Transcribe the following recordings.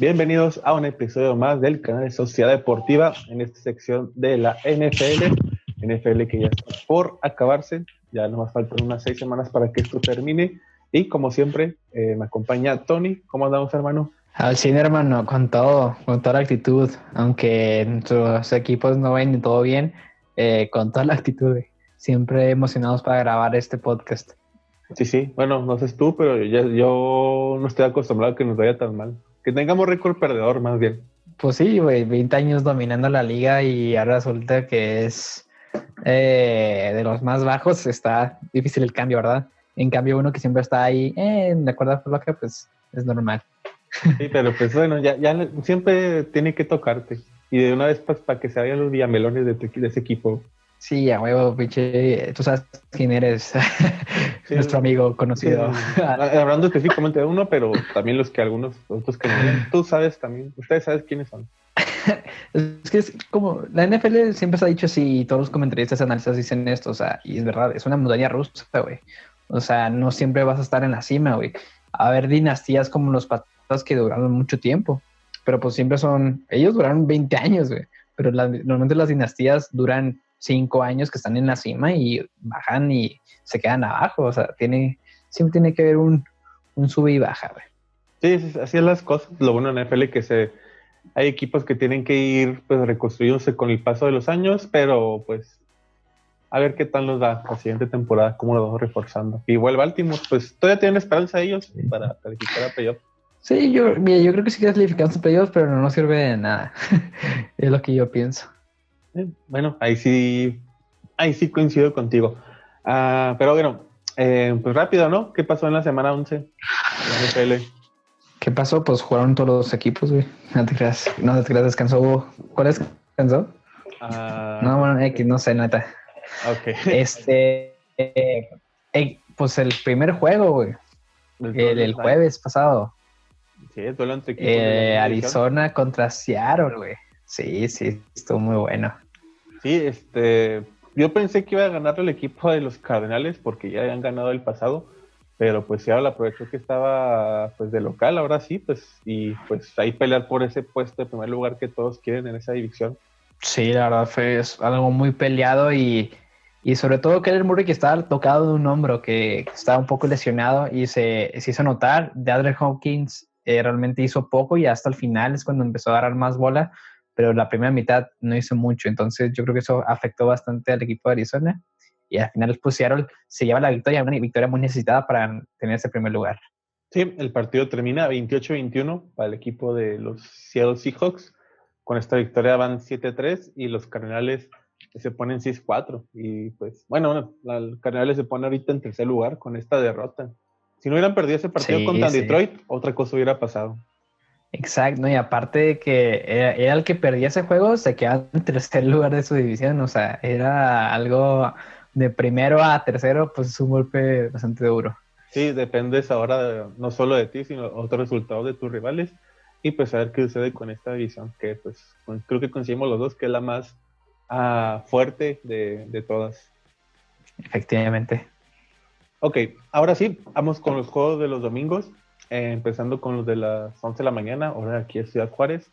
Bienvenidos a un episodio más del canal de Sociedad Deportiva en esta sección de la NFL. NFL que ya está por acabarse, ya nos faltan unas seis semanas para que esto termine. Y como siempre, eh, me acompaña Tony. ¿Cómo andamos, hermano? Al cine, hermano, con todo, con toda la actitud. Aunque nuestros equipos no ven ni todo bien, eh, con toda la actitud. Siempre emocionados para grabar este podcast. Sí, sí. Bueno, no sé tú, pero yo, yo no estoy acostumbrado a que nos vaya tan mal. Que tengamos récord perdedor, más bien. Pues sí, güey, 20 años dominando la liga y ahora resulta que es eh, de los más bajos. Está difícil el cambio, ¿verdad? En cambio, uno que siempre está ahí, eh, de acuerdo a que pues es normal. Sí, pero pues bueno, ya, ya siempre tiene que tocarte. Y de una vez pues, para que se vayan los diamelones de, de ese equipo. Sí, a huevo, pinche. Tú sabes quién eres. Nuestro amigo conocido. Hablando específicamente de uno, pero también los que algunos otros que. Tú sabes también. Ustedes saben quiénes son. es que es como. La NFL siempre se ha dicho así, y todos los comentaristas analistas dicen esto, o sea, y es verdad, es una montaña rusa, güey. O sea, no siempre vas a estar en la cima, güey. A ver, dinastías como los patas que duraron mucho tiempo. Pero pues siempre son. Ellos duraron 20 años, güey. Pero normalmente las dinastías duran cinco años que están en la cima y bajan y se quedan abajo. O sea, tiene, siempre tiene que haber un, un sube y baja, güey. Sí, así es las cosas. Lo bueno en NFL que se hay equipos que tienen que ir pues reconstruyéndose con el paso de los años, pero pues a ver qué tal nos da la siguiente temporada, cómo lo vamos reforzando. Igual Baltimore, pues todavía tienen esperanza ellos para calificar a playoff. Sí, yo, mira, yo creo que sí calificamos a playoffs, pero no, sirve de nada. es lo que yo pienso. Eh, bueno, ahí sí, ahí sí coincido contigo. Ah, pero bueno, eh, pues rápido, ¿no? ¿Qué pasó en la semana 11? ¿Qué pasó? Pues jugaron todos los equipos, güey. No te creas, no te creas, descansó. ¿Cuál es? ¿Descansó? Uh, no, bueno, X, no sé, neta. Ok. Este, eh, pues el primer juego, güey. El, jueves pasado. Sí, duelo entre eh, Arizona contra Seattle, güey. Sí, sí, estuvo muy bueno. Sí, este, yo pensé que iba a ganar el equipo de los Cardenales porque ya habían ganado el pasado, pero pues Seattle aprovechó que estaba pues de local, ahora sí, pues, y pues ahí pelear por ese puesto de primer lugar que todos quieren en esa división. Sí, la verdad fue algo muy peleado y, y sobre todo Keller Murray que estaba tocado de un hombro, que estaba un poco lesionado y se, se hizo notar. De Hopkins eh, realmente hizo poco y hasta el final es cuando empezó a agarrar más bola pero la primera mitad no hizo mucho, entonces yo creo que eso afectó bastante al equipo de Arizona y al final pues Seattle se lleva la victoria, una victoria muy necesitada para tener ese primer lugar. Sí, el partido termina 28-21 para el equipo de los Seattle Seahawks. Con esta victoria van 7-3 y los Cardenales se ponen 6-4. Y pues, bueno, los Cardenales se ponen ahorita en tercer lugar con esta derrota. Si no hubieran perdido ese partido contra Detroit, otra cosa hubiera pasado. Exacto, y aparte de que era, el que perdía ese juego, se quedaba en tercer lugar de su división, o sea, era algo de primero a tercero, pues es un golpe bastante duro. Sí, dependes ahora no solo de ti, sino otros resultados de tus rivales y pues a ver qué sucede con esta división, que pues creo que conseguimos los dos, que es la más ah, fuerte de, de todas. Efectivamente. Ok, ahora sí, vamos con los juegos de los domingos. Eh, empezando con los de las 11 de la mañana, ahora aquí en Ciudad Juárez,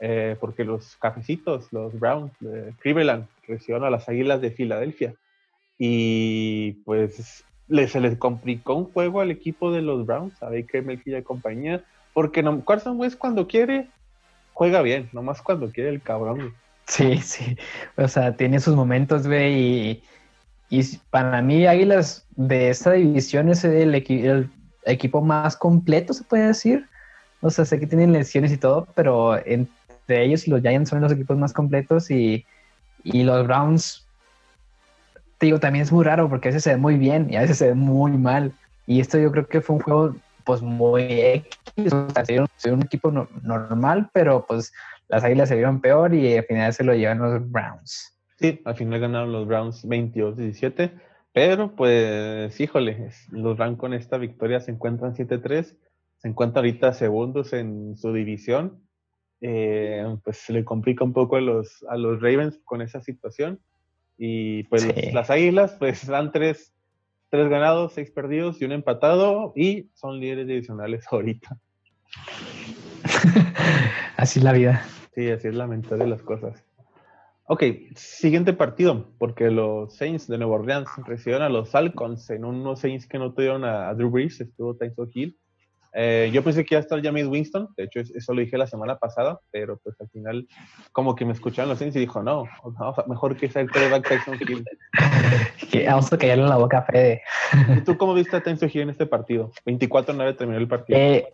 eh, porque los cafecitos, los Browns de Cleveland, recibieron a las Águilas de Filadelfia. Y pues se les complicó un juego al equipo de los Browns, a Baker Mayfield y compañía, porque no, Carson West cuando quiere, juega bien, nomás cuando quiere el cabrón. Sí, sí, o sea, tiene sus momentos, güey, y, y para mí Águilas de esta división es el, el equipo más completo, se puede decir. O sea, sé que tienen lesiones y todo, pero entre ellos y los Giants son los equipos más completos y, los Browns, te digo, también es muy raro porque a veces se ve muy bien y a veces se ve muy mal. Y esto yo creo que fue un juego pues muy X, o un equipo normal, pero pues las Águilas se vieron peor y al final se lo llevan los Browns. Sí, al final ganaron los Browns 22-17 pero pues, híjole, los Rams con esta victoria se encuentran 7-3, se encuentran ahorita segundos en su división. Eh, pues se le complica un poco a los, a los Ravens con esa situación. Y pues las Águilas pues dan tres, tres ganados, seis perdidos y un empatado y son líderes divisionales ahorita. así es la vida. Sí, así es la de las cosas. Ok, siguiente partido, porque los Saints de Nueva Orleans recibieron a los Falcons en unos Saints que no tuvieron a, Drew Brees, estuvo Tyson Hill. Eh, yo pensé que iba a estar James Winston, de hecho eso lo dije la semana pasada, pero pues al final como que me escucharon los Saints y dijo, no, mejor que sea el quarterback Tyson Hill. que vamos a callarle la boca a Fede. ¿Y tú cómo viste a Tyson Hill en este partido? 24-9 terminó el partido. Eh,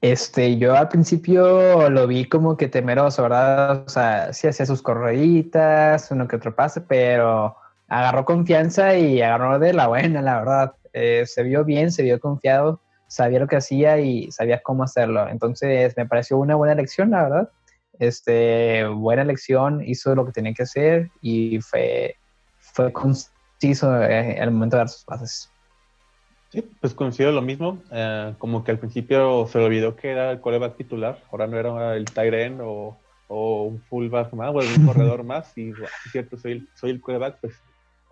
este, yo al principio lo vi como que temeroso, ¿verdad? O sea, sí hacía sus correditas, uno que otro pase, pero agarró confianza y agarró de la buena, la verdad. Eh, se vio bien, se vio confiado, sabía lo que hacía y sabía cómo hacerlo. Entonces me pareció una buena elección, la verdad. Este, buena elección, hizo lo que tenía que hacer y fue, fue conciso en el momento de dar sus pases. Sí, pues coincido lo mismo. Eh, como que al principio se olvidó que era el coreback titular, ahora no era el Tyren o, o un fullback más, o un corredor más. Y es cierto, soy el, soy el coreback, pues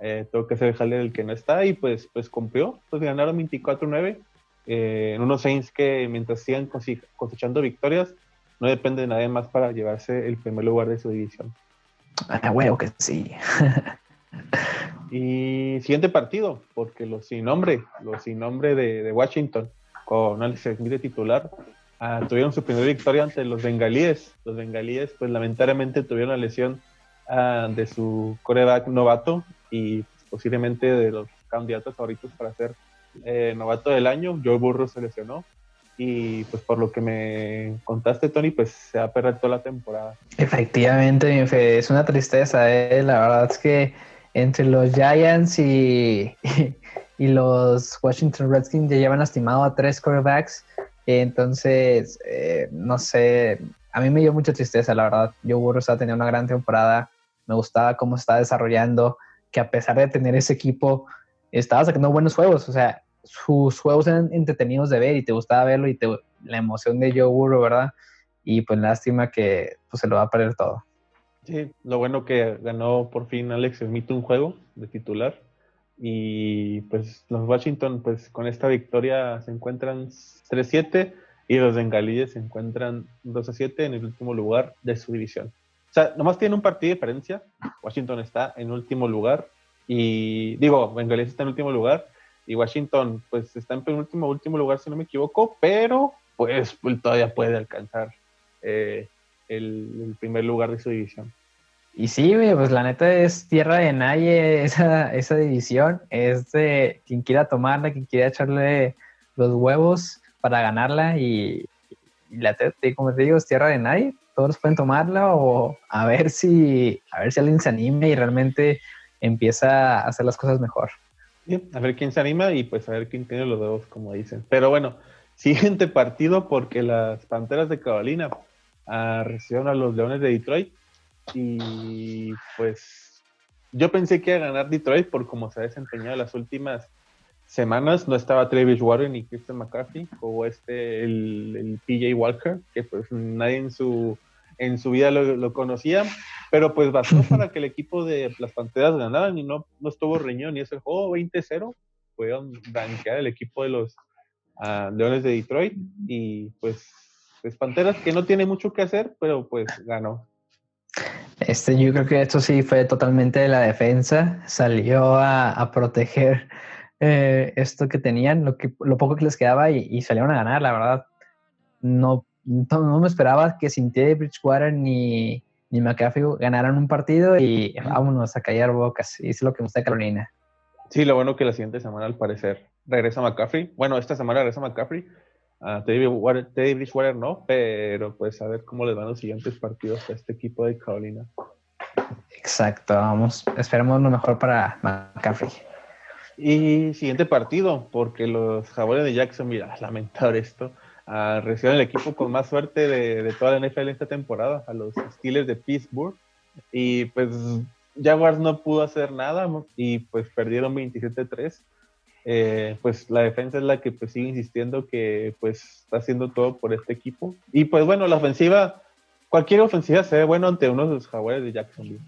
eh, tengo que ser el del que no está. Y pues, pues cumplió. Pues ganaron 24-9 eh, en unos Saints que mientras sigan cosechando victorias, no depende de nadie más para llevarse el primer lugar de su división. Ah, huevo que sí. Y siguiente partido, porque los sin nombre, los sin nombre de, Washington, con Alex Smith de titular, ah, tuvieron su primera victoria ante los bengalíes. Los bengalíes, pues lamentablemente tuvieron la lesión ah, de su coreback novato y posiblemente de los candidatos favoritos para ser eh, novato del año. Joe Burrow se lesionó y pues por lo que me contaste, Tony, pues se va a perder toda la temporada. Efectivamente, es una tristeza, ¿eh? la verdad es que entre los Giants y, y los Washington Redskins ya llevan lastimado a tres quarterbacks. Entonces, eh, no sé, a mí me dio mucha tristeza, la verdad. Yo Burrow estaba teniendo una gran temporada, me gustaba cómo estaba desarrollando, que a pesar de tener ese equipo, estaba sacando buenos juegos, o sea, sus juegos eran entretenidos de ver y te gustaba verlo y te, la emoción de Joe Burrow, ¿verdad? Y pues lástima que pues, se lo va a perder todo. Sí, lo bueno que ganó por fin Alex Smith un juego de titular. Y pues los Washington, pues con esta victoria se encuentran 3-7 y los bengalíes se encuentran 2-7 en el último lugar de su división. O sea, nomás tienen un partido de diferencia. Washington está en último lugar y digo, bengalíes está en último lugar y Washington pues está en penúltimo, último lugar si no me equivoco, pero pues, pues todavía puede alcanzar eh, el, primer lugar de su división. Y sí, pues la neta es tierra de nadie esa, esa división. Es de quien quiera tomarla, quien quiera echarle los huevos para ganarla. Y, la, como te digo, es tierra de nadie. Todos pueden tomarla o a ver si, a ver si alguien se anime y realmente empieza a hacer las cosas mejor. a ver quién se anima y pues a ver quién tiene los dedos, como dicen. Pero bueno, siguiente partido porque las Panteras de Carolina a, recibieron a los Leones de Detroit y pues yo pensé que iba a ganar Detroit por cómo se ha desempeñado las últimas semanas. No estaba Travis Warren ni Christian McCarthy o este el, PJ Walker, que pues nadie en su en su vida lo, conocía, pero pues bastó para que el equipo de las Panteras ganaran y no, no estuvo riñón y ese juego 20-0 pudieron rankear el equipo de los ah, Leones de Detroit y pues pues Panteras que no tiene mucho que hacer, pero pues ganó. Este, yo creo que esto sí fue totalmente de la defensa. Salió a, proteger eh, esto que tenían, lo, que, lo poco que les quedaba y, salieron a ganar, la verdad. No, no, me esperaba que sin Teddy Bridgewater ni, ni McAfee ganaran un partido y vámonos a callar bocas. Es lo que me gusta Carolina. Sí, lo bueno que la siguiente semana al parecer regresa McCaffrey. Bueno, esta semana regresa McCaffrey a Teddy, Bridgewater no, pero pues a ver cómo les van los siguientes partidos a este equipo de Carolina. Exacto, vamos, esperemos lo mejor para McCaffrey. Y siguiente partido, porque los Jaguares de Jackson, mira, lamentar esto, uh, reciben el equipo con más suerte de, de, toda la NFL esta temporada, a los Steelers de Pittsburgh. Y pues Jaguars no pudo hacer nada y pues perdieron 27-3. Eh, pues la defensa es la que pues, sigue insistiendo que pues está haciendo todo por este equipo. Y pues bueno, la ofensiva, cualquier ofensiva se ve bueno ante uno de los jaguares de Jacksonville.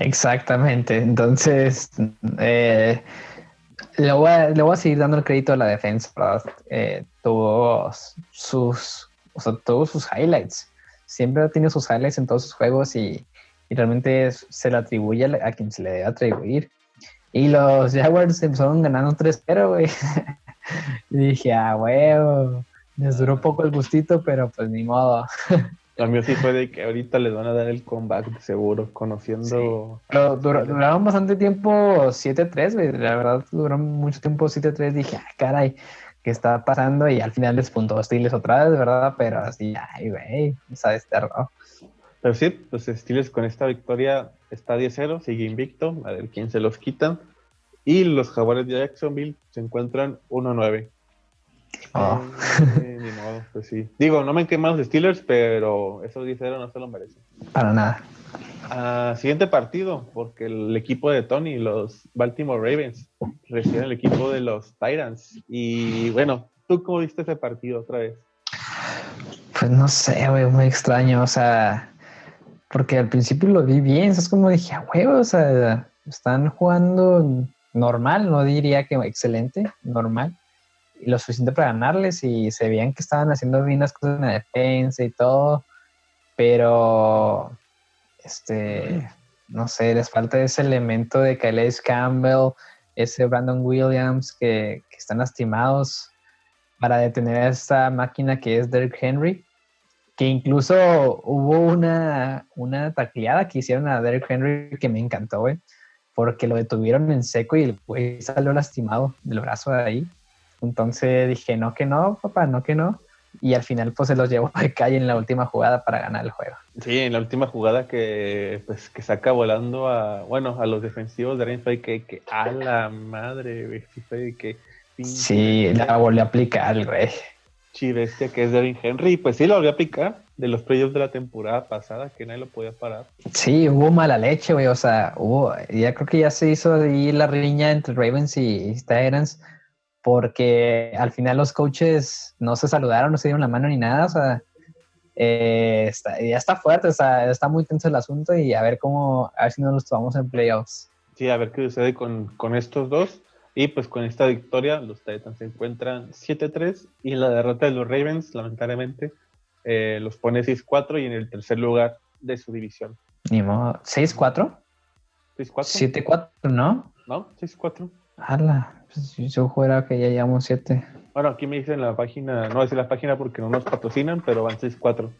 Exactamente, entonces eh, le, voy a, seguir dando el crédito a la defensa, eh, tuvo sus o sea, sus highlights. Siempre ha tenido sus highlights en todos sus juegos y, realmente se le atribuye a, quien se le debe atribuir. Y los Jaguars empezaron ganando 3-0, güey. y dije, ah, huevo, les duró poco el gustito, pero pues ni modo. La mí sí fue de que ahorita les van a dar el comeback seguro, conociendo. Pero duraron bastante tiempo 7-3, güey. La verdad, duraron mucho tiempo 7-3. Dije, ah, caray, ¿qué está pasando? Y al final les puntó Stiles otra vez, ¿verdad? Pero así, ay, güey, está desterrado. Pero sí, pues Stiles con esta victoria está 10-0, sigue invicto. A ver quién se los quitan. Y los Jaguares de Jacksonville se encuentran 1-9. Oh. Eh, ni modo, pues sí. Digo, no me queman los Steelers, pero esos 10 no se lo merecen. Para nada. Ah, siguiente partido, porque el equipo de Tony, los Baltimore Ravens, reciben el equipo de los Titans. Y bueno, ¿tú cómo viste ese partido otra vez? Pues no sé, güey, muy extraño. O sea, porque al principio lo vi bien, es como dije, a huevo, o sea, están jugando normal, no diría que excelente, normal y lo suficiente para ganarles y se veían que estaban haciendo bien las cosas en la defensa y todo, pero este, no sé, les falta ese elemento de Calais Campbell, ese Brandon Williams que, están lastimados para detener a esta máquina que es Derrick Henry, que incluso hubo una, una tacleada que hicieron a Derrick Henry que me encantó, güey, porque lo detuvieron en seco y el güey salió lastimado del brazo de ahí. Entonces dije, no que no, papá, no que no. Y al final pues se los llevó de calle en la última jugada para ganar el juego. Sí, en la última jugada que pues que saca volando a, bueno, a los defensivos de Reyes que, que a la madre, güey, que... Sí, la volvió a aplicar, güey. Sí, bestia que es Devin Henry, pues sí lo volvió a aplicar de los playoffs de la temporada pasada, que nadie lo podía parar. Sí, hubo mala leche, güey, o sea, hubo, ya creo que ya se hizo ahí la riña entre Ravens y Tyrants porque al final los coaches no se saludaron, no se dieron la mano ni nada, o sea, eh, ya está fuerte, o sea, está muy tenso el asunto y a ver cómo, a ver si no nos tomamos en playoffs. Sí, a ver qué sucede con, estos dos. Y pues con esta victoria, los Titans se encuentran 7-3 y la derrota de los Ravens, lamentablemente, eh, los pone 6-4 y en el tercer lugar de su división. Ni modo, ¿6-4? 6-4. 7-4, ¿no? No, 6-4. Hala, pues yo fuera que ya llevamos siete. Bueno, aquí me dicen la página, no es la página porque no nos patrocinan, pero van 6-4.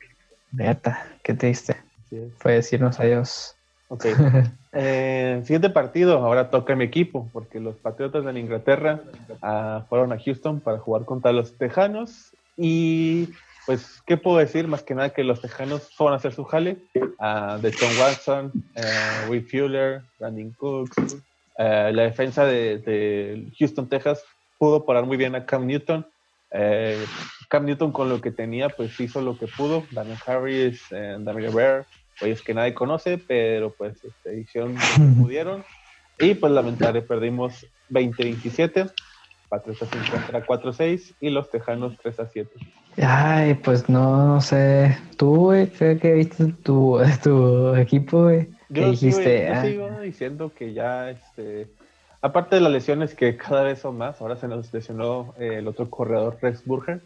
Neta, qué triste. Fue decirnos adiós. Ok. eh, siguiente partido, ahora toca mi equipo, porque los Patriotas de Inglaterra ah, fueron a Houston para jugar contra los Tejanos. Y pues, ¿qué puedo decir? Más que nada que los Tejanos fueron a hacer su jale. Uh, de Tom Watson, uh, Will Fuller, Brandon Cooks, eh, la defensa de, Houston, Texas, pudo parar muy bien a Cam Newton. Eh, Cam Newton con lo que tenía, pues hizo lo que pudo. Daniel Harris, eh, Daniel Guerrero, pues que nadie conoce, pero pues este, hicieron lo que pudieron. Y pues lamentablemente perdimos 20-27. Patriotas se encuentra 4-6 y los Tejanos 3-7. Ay, pues no, sé. Tú, creo que viste tu, tu equipo, güey. Yo, ah. sigo, diciendo que ya, este, aparte de las lesiones que cada vez son más, ahora se nos lesionó eh, el otro corredor Rex Burger,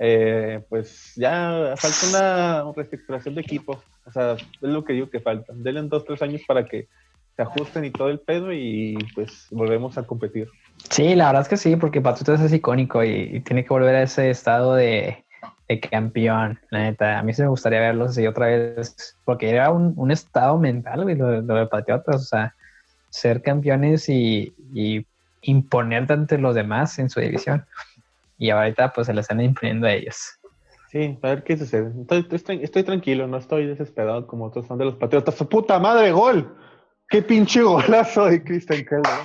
eh, pues ya falta una reestructuración de equipo. O sea, es lo que digo que falta. Denle dos, tres años para que se ajusten y todo el pedo y pues volvemos a competir. Sí, la verdad es que sí, porque Patriotas es icónico y tiene que volver a ese estado de, campeón, la neta. A mí sí me gustaría verlos así otra vez, porque era un, estado mental, lo, de Patriotas, o sea, ser campeones y, y imponerte ante los demás en su división. Y ahorita pues se le están imponiendo a ellos. Sí, a ver qué sucede. Estoy, estoy, tranquilo, no estoy desesperado como otros son de los Patriotas. ¡Su puta madre, gol! ¡Qué pinche golazo de Christian Keller!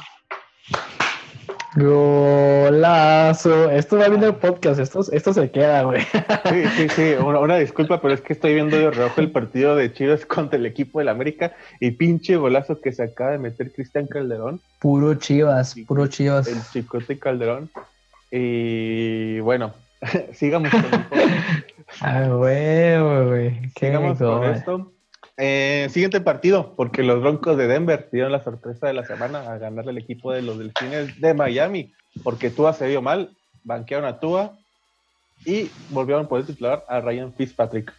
Golazo. Esto va viendo el podcast, esto, esto se queda, güey. Sí, sí, sí. Una, disculpa, pero es que estoy viendo de rojo el partido de Chivas contra el equipo del América y pinche golazo que se acaba de meter Cristian Calderón. Puro Chivas, puro Chivas. El chicote Calderón. Y bueno, sigamos con el Ah, güey, güey. Sigamos con esto. Eh, siguiente partido, porque los Broncos de Denver dieron la sorpresa de la semana a ganarle al equipo de los Delfines de Miami, porque Tua se dio mal, banquearon a Tua y volvieron a poder titular a Ryan Fitzpatrick.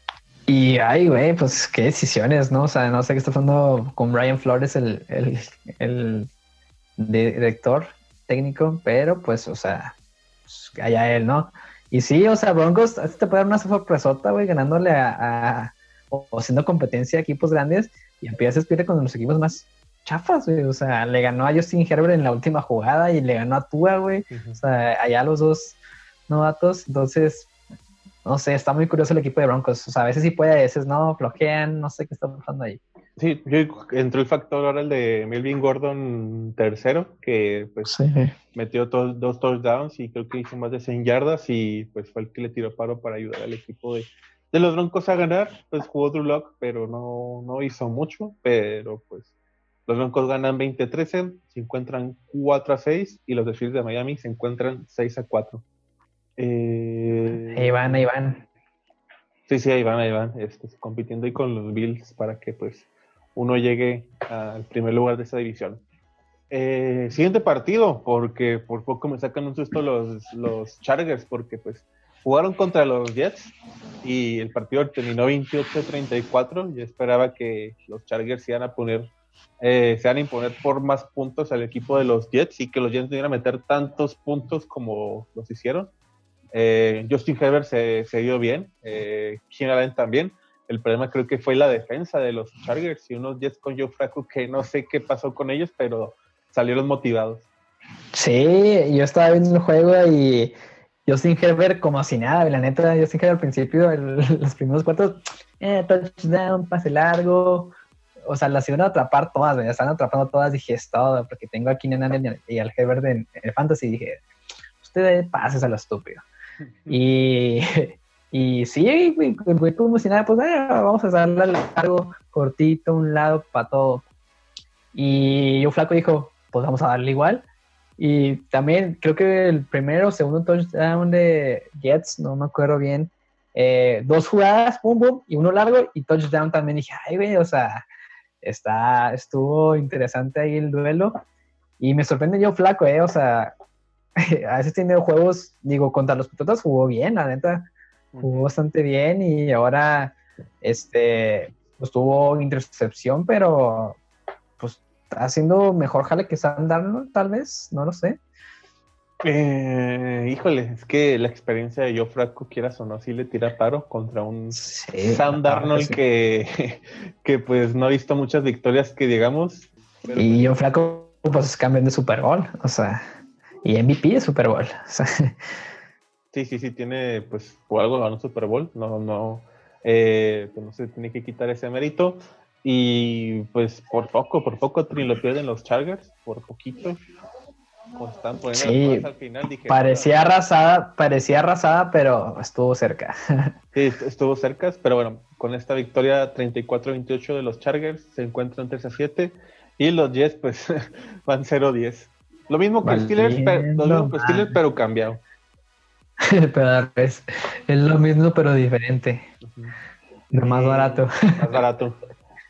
Y ay, güey, pues qué decisiones, ¿no? O sea, no sé qué está pasando con Brian Flores, el, el, el director técnico, pero pues, o sea, pues, allá él, ¿no? Y sí, o sea, Broncos te puede dar una sorpresota, güey, ganándole a, o haciendo competencia a equipos grandes y empiezas a con los equipos más chafas, güey. O sea, le ganó a Justin Herbert en la última jugada y le ganó a Tua, güey. O sea, allá los dos novatos. Entonces, no sé, está muy curioso el equipo de Broncos. O sea, a veces sí puede, a veces no, flojean, no sé qué está pasando ahí. Sí, entró el factor ahora el de Melvin Gordon tercero, que pues metió dos touchdowns y creo que hizo más de 100 yardas y pues fue el que le tiró paro para ayudar al equipo de, de los Broncos a ganar. Pues jugó Drew Lock, pero no, no hizo mucho, pero pues los Broncos ganan 20-13, se encuentran 4-6 y los de de Miami se encuentran 6-4. Eh, ahí van, ahí van. Sí, sí, ahí van, ahí van, este, compitiendo ahí con los Bills para que pues uno llegue al primer lugar de esa división. Eh, siguiente partido, porque por poco me sacan un susto los, Chargers, porque pues jugaron contra los Jets y el partido terminó 28-34. Yo esperaba que los Chargers se iban a poner, eh, se iban a imponer por más puntos al equipo de los Jets y que los Jets no iban a meter tantos puntos como los hicieron. Eh, Justin Herbert se, dio bien, eh, Keenan también, el problema creo que fue la defensa de los Chargers y unos Jets con Joe Flacco que no sé qué pasó con ellos, pero salieron motivados. Sí, yo estaba viendo el juego y Justin Herbert como si nada, la neta, Justin Herbert al principio, los primeros cuartos, eh, touchdown, pase largo, o sea, las iban a atrapar todas, me están atrapando todas, dije, es todo, porque tengo aquí Keenan y al Herbert en, el Fantasy, dije, usted pases a lo estúpido. y y sí, güey, como si nada, pues eh, vamos a darle algo cortito, un lado para todo. Y yo flaco dijo, pues vamos a darle igual. Y también creo que el primero o segundo touchdown de Jets, no me acuerdo bien, eh, dos jugadas, pum, pum, y uno largo y touchdown también. Dije, ay, güey, o sea, está, estuvo interesante ahí el duelo. Y me sorprende yo flaco, eh, o sea, a veces tiene juegos, digo, contra los Patriotas jugó bien, la neta jugó bastante bien y ahora este pues tuvo intercepción, pero pues haciendo mejor jale que Sam Darnold, tal vez, no lo sé. Eh, híjole, es que la experiencia de Joe Franco, quieras o no, sí le tira paro contra un Sam Darnold que, que pues no ha visto muchas victorias que digamos. Y Joe Franco pues cambian de Super Bowl, o sea, y MVP de Super Bowl. O sea, Sí, sí, sí, tiene, pues, por algo ganó Super Bowl, no, no, eh, pues no se tiene que quitar ese mérito. Y pues por poco, por poco lo pierden los Chargers, por poquito. Pues están sí, al final. parecía arrasada, parecía arrasada, pero estuvo cerca. sí, estuvo cerca, pero bueno, con esta victoria 34-28 de los Chargers se encuentran 3 a 7 y los Jets pues van 0-10. Lo mismo que Steelers, pero, lo mismo que Steelers, pero cambiado. pero es, es lo mismo, pero diferente. más barato. Más barato.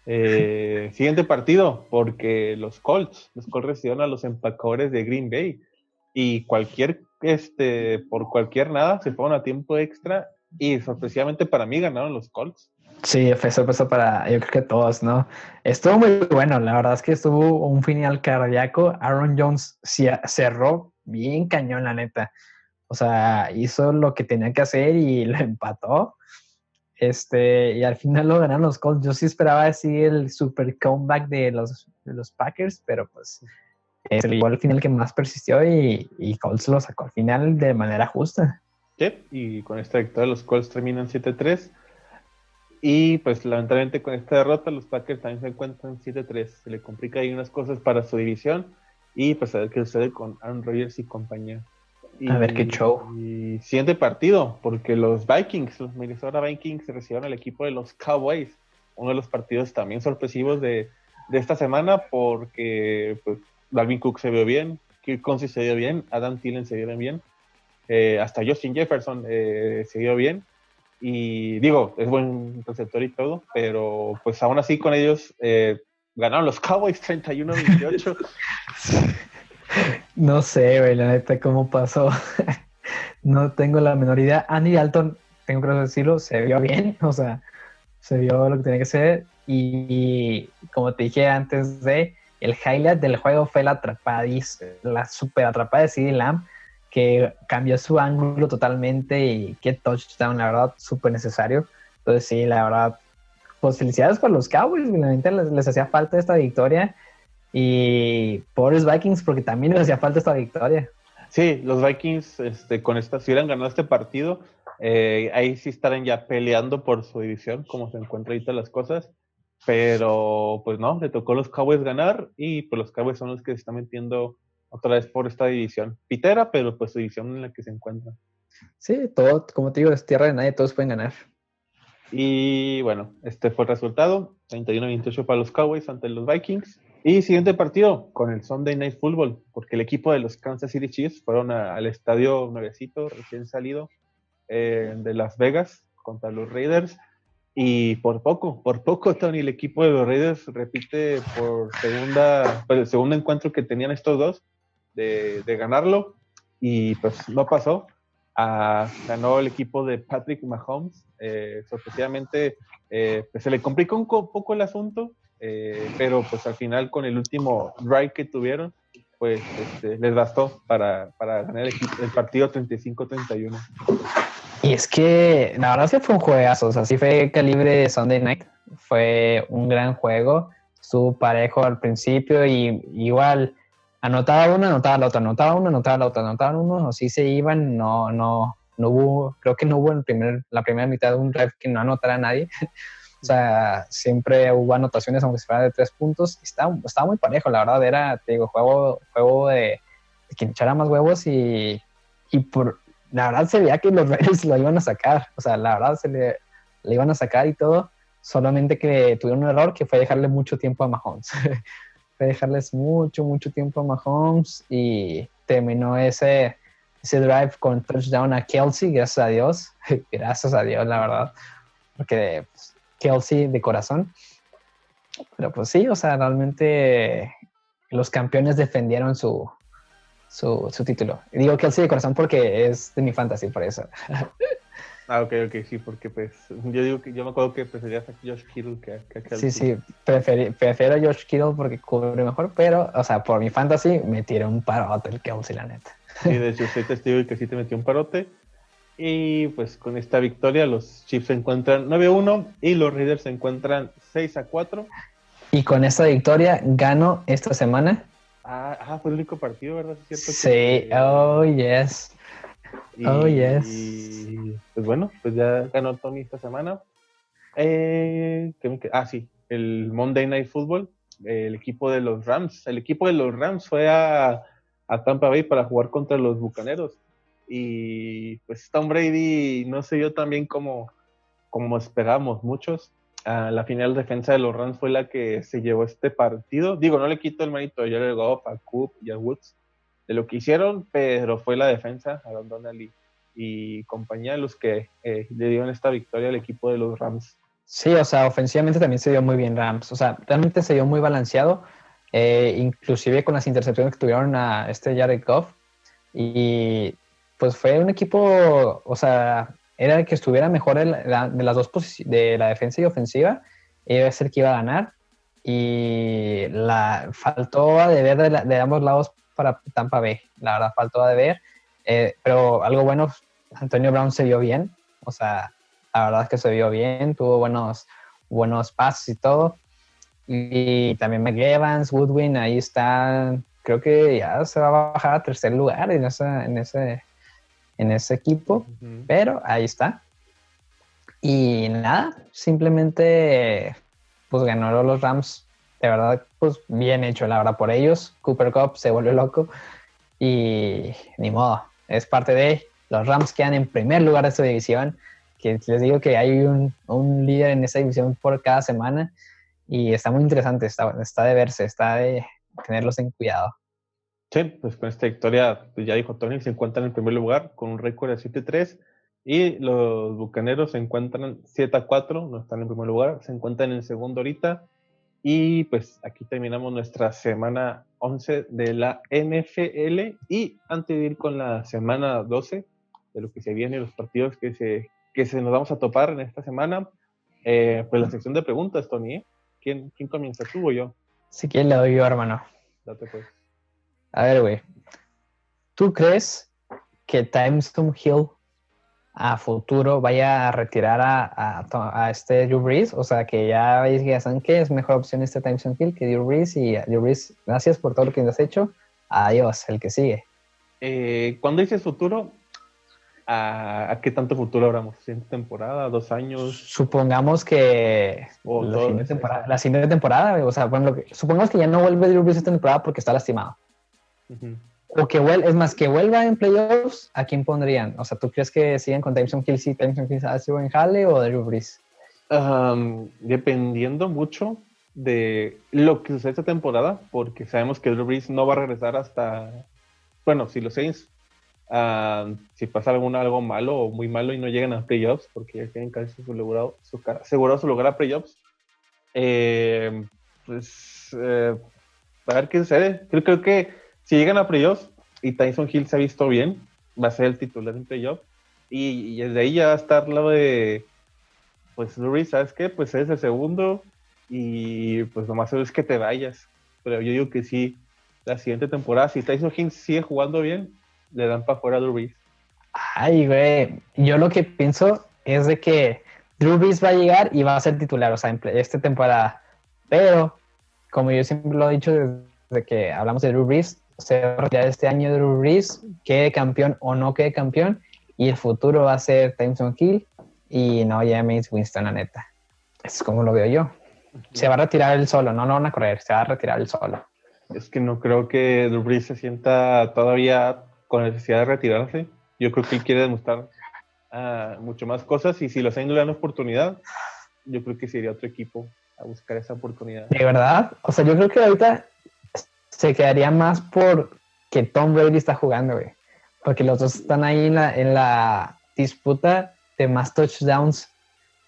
Eh, siguiente partido, porque los Colts, los Colts recibieron a los empacadores de Green Bay y cualquier, este, por cualquier nada, se fueron a tiempo extra y sorpresivamente para mí ganaron los Colts. Sí, fue sorpresa para, yo creo que todos, ¿no? Estuvo muy bueno, la verdad es que estuvo un final cardíaco. Aaron Jones cerró bien cañón, la neta. O sea, hizo lo que tenía que hacer y lo empató. Este, y al final lo ganaron los Colts. Yo sí esperaba así el super comeback de los, los Packers, pero pues es el igual al final que más persistió y, y, Colts lo sacó al final de manera justa. Sí, y con esta victoria los Colts terminan 7-3. Y pues lamentablemente con esta derrota los Packers también se encuentran 7-3. Se le complica ahí unas cosas para su división y pues a ver qué sucede con Aaron Rodgers y compañía a ver qué show. Y siguiente partido, porque los Vikings, los Minnesota Vikings recibieron al equipo de los Cowboys. Uno de los partidos también sorpresivos de, esta semana, porque pues, Dalvin Cook se vio bien, Kirk Cousins se vio bien, Adam Thielen se vio bien, eh, hasta Justin Jefferson eh, se vio bien. Y digo, es buen receptor y todo, pero pues aún así con ellos eh, ganaron los Cowboys 31-28. No sé, güey, la neta, cómo pasó. no tengo la menor idea. Andy Dalton, tengo que decirlo, se vio bien, o sea, se vio lo que tenía que ser. Y, como te dije antes de, el highlight del juego fue la atrapada, la super atrapada de CD Lamb, que cambió su ángulo totalmente y qué touchdown, la verdad, súper necesario. Entonces, sí, la verdad, pues felicidades para los Cowboys, realmente les, les hacía falta esta victoria. Y pobres Vikings, porque también les hacía falta esta victoria. Sí, los Vikings, este, con esta, si hubieran ganado este partido, eh, ahí sí estarían ya peleando por su división, como se encuentran ahorita las cosas. Pero, pues no, le tocó a los Cowboys ganar y pues los Cowboys son los que se están metiendo otra vez por esta división. Pitera, pero pues su división en la que se encuentran. Sí, todo, como te digo, es tierra de nadie, todos pueden ganar. Y bueno, este fue el resultado, 31-28 para los Cowboys ante los Vikings. Y siguiente partido con el Sunday Night Football, porque el equipo de los Kansas City Chiefs fueron al estadio nuevecito, recién salido eh, de Las Vegas contra los Raiders. Y por poco, por poco, Tony, el equipo de los Raiders repite por segunda, pues el segundo encuentro que tenían estos dos de, ganarlo. Y pues no pasó. Ah, ganó el equipo de Patrick Mahomes. Eh, sorpresivamente, eh, pues se le complicó un poco el asunto eh, pero pues al final con el último drive que tuvieron, pues este, les bastó para, para ganar el, el partido 35-31. Y es que la verdad es que fue un juegazo, o sea, sí fue calibre Sunday Night, fue un gran juego, estuvo parejo al principio y igual anotaba uno, anotaba la otra, anotaba uno, anotaba la otra, anotaba uno, así se iban, no, no, no hubo, creo que no hubo en primer, la primera mitad de un drive que no anotara a nadie. O sea, siempre hubo anotaciones, aunque se fuera de tres puntos. Estaba, muy parejo, la verdad. Era, te digo, juego, juego de, quien echara más huevos y, y, por, la verdad se veía que los Raiders lo iban a sacar. O sea, la verdad se le, le iban a sacar y todo. Solamente que tuvieron un error que fue dejarle mucho tiempo a Mahomes. fue dejarles mucho, mucho tiempo a Mahomes y terminó ese, ese drive con touchdown a Kelsey, gracias a Dios. gracias a Dios, la verdad. Porque pues, Kelsey de corazón. Pero pues sí, o sea, realmente los campeones defendieron su, su, título. Y digo Kelsey de corazón porque es de mi fantasy, por eso. Ah, ok, ok, sí, porque pues yo digo que yo me acuerdo que preferías a Josh Kittle que a, Kelsey. Sí, sí, prefiero a Josh Kittle porque cubre mejor, pero, o sea, por mi fantasy me tiró un parote el Kelsey, la neta. Sí, de hecho, soy testigo de que sí te metió un parote. Y pues con esta victoria los Chiefs se encuentran 9-1 y los Raiders se encuentran 6-4. Y con esta victoria gano esta semana. Ah, fue el único partido, ¿verdad? sí, oh yes. oh yes. Y pues bueno, pues ya ganó Tony esta semana. Eh, ah, sí, el Monday Night Football, el equipo de los Rams. El equipo de los Rams fue a, a Tampa Bay para jugar contra los Bucaneros y pues Tom Brady no se dio tan bien como, como esperábamos muchos. a la final defensa de los Rams fue la que se llevó este partido. Digo, no le quito el mérito a Jared Goff, a Coop y a Woods de lo que hicieron, pero fue la defensa, a Don Donnelly y compañía los que eh, le dieron esta victoria al equipo de los Rams. Sí, o sea, ofensivamente también se dio muy bien Rams. O sea, realmente se dio muy balanceado, eh, inclusive con las intercepciones que tuvieron a este Jared Goff. Y pues fue un equipo, o sea, era el que estuviera mejor de las dos de la defensa y ofensiva, iba a ser que iba a ganar. Y la, faltó a deber de, ambos lados para Tampa Bay, la verdad, faltó a deber. Eh, pero algo bueno, Antonio Brown se vio bien, o sea, la verdad es que se vio bien, tuvo buenos, buenos pasos y todo. Y también McEvans, Woodwin, ahí está, creo que ya se va a bajar a tercer lugar en, en ese en ese equipo, pero ahí está. Y nada, simplemente pues ganaron los Rams. De verdad, pues bien hecho, la verdad, por ellos. Cooper Cup se volvió loco y ni modo, es parte de los Rams quedan en primer lugar de su división. Que les digo que hay un, un líder en esa división por cada semana y está muy interesante, está, está de verse, está de tenerlos en cuidado. Sí, pues con esta victoria, pues ya dijo Tony, se encuentran en primer lugar con un récord de 7-3 y los Bucaneros se encuentran 7-4, no están en primer lugar, se encuentran en segundo ahorita y pues aquí terminamos nuestra semana 11 de la NFL y antes de ir con la semana 12, de lo que se viene, los partidos que se, que se nos vamos a topar en esta semana. Eh, pues la sección de preguntas, Tony. ¿eh? ¿Quién, ¿Quién comienza, tú o yo? Si quieres le doy yo, hermano. Date pues. A ver, güey. ¿Tú crees que Timestone Hill a futuro vaya a retirar a, a, a este Drew Brees? O sea, que ya veis que ya saben que es mejor opción este Timestone Hill que Drew Brees. Y Drew Brees, gracias por todo lo que nos has hecho. Adiós, el que sigue. Eh, cuando dices futuro, ¿a, ¿a, qué tanto futuro hablamos? ¿Siguiente temporada? ¿Dos años? Supongamos que O la, siguiente temporada, la siguiente temporada, o sea, bueno, que- supongamos que ya no vuelve Drew Brees esta temporada porque está lastimado. Ujú. O que vuelva, es más, que vuelva en playoffs, ¿a quién pondrían? O sea, ¿tú crees que siguen con Tyson Hill si Tyson Hill hace buen jale o Drew Brees? Um, dependiendo mucho de lo que sucede esta temporada, porque sabemos que Drew Brees no va a regresar hasta, bueno, si los Saints, ah, si pasa algún, algo malo o muy malo y no llegan a playoffs, porque ya tienen casi asegurado su, ca- asegurado su lugar a playoffs, eh, pues eh, a ver qué sucede. Creo, creo que si llegan a playoffs y Tyson Hill se ha visto bien, va a ser el titular en playoffs, y, y desde ahí ya va a estar lo de pues Luis, ¿sabes qué? Pues eres el segundo y pues lo más seguro es que te vayas. Pero yo digo que sí, la siguiente temporada, si Tyson Hill sigue jugando bien, le dan para afuera a Drew Brees. Ay, güey, yo lo que pienso es de que Drew Brees va a llegar y va a ser titular, o sea, en esta temporada. Pero, como yo siempre lo he dicho desde que hablamos de Drew Brees, se va a retirar este año Drew Brees, quede campeón o no quede campeón, y el futuro va a ser Tyson Hill y no James Winston, la neta. Es como lo veo yo. Se va a retirar él solo, no lo van a correr, se va a retirar él solo. Es que no creo que Drew Brees se sienta todavía con necesidad de retirarse. Yo creo que él quiere demostrar ah, mucho más cosas y si los Saints le dan oportunidad, yo creo que sería otro equipo a buscar esa oportunidad. De verdad, o sea, yo creo que ahorita se quedaría más por que Tom Brady está jugando, güey. Porque los dos están ahí en la, en la disputa de más touchdowns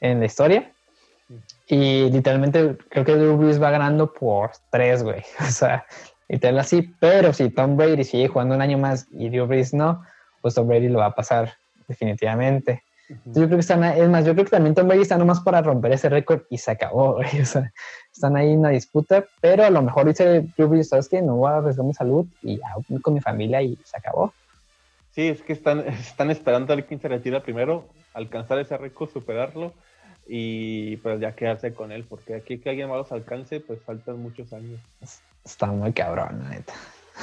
en la historia. Y literalmente creo que Drew Brees va ganando por tres, güey. O sea, literal así. Pero si Tom Brady sigue jugando un año más y Drew Brees no, pues Tom Brady lo va a pasar definitivamente. Entonces, yo creo que están, es más, yo creo que también Tom Brady está nomás para romper ese récord y se acabó, güey. O sea, están ahí en una disputa, pero a lo mejor dice Drew Brees, ¿sabes qué? No voy a arriesgar mi salud y ya voy con mi familia y se acabó. Sí, es que están, están esperando a ver quién se retira primero, alcanzar ese récord, superarlo y pues ya quedarse con él, porque aquí que alguien más los alcance, pues faltan muchos años. Está muy cabrón, la neta.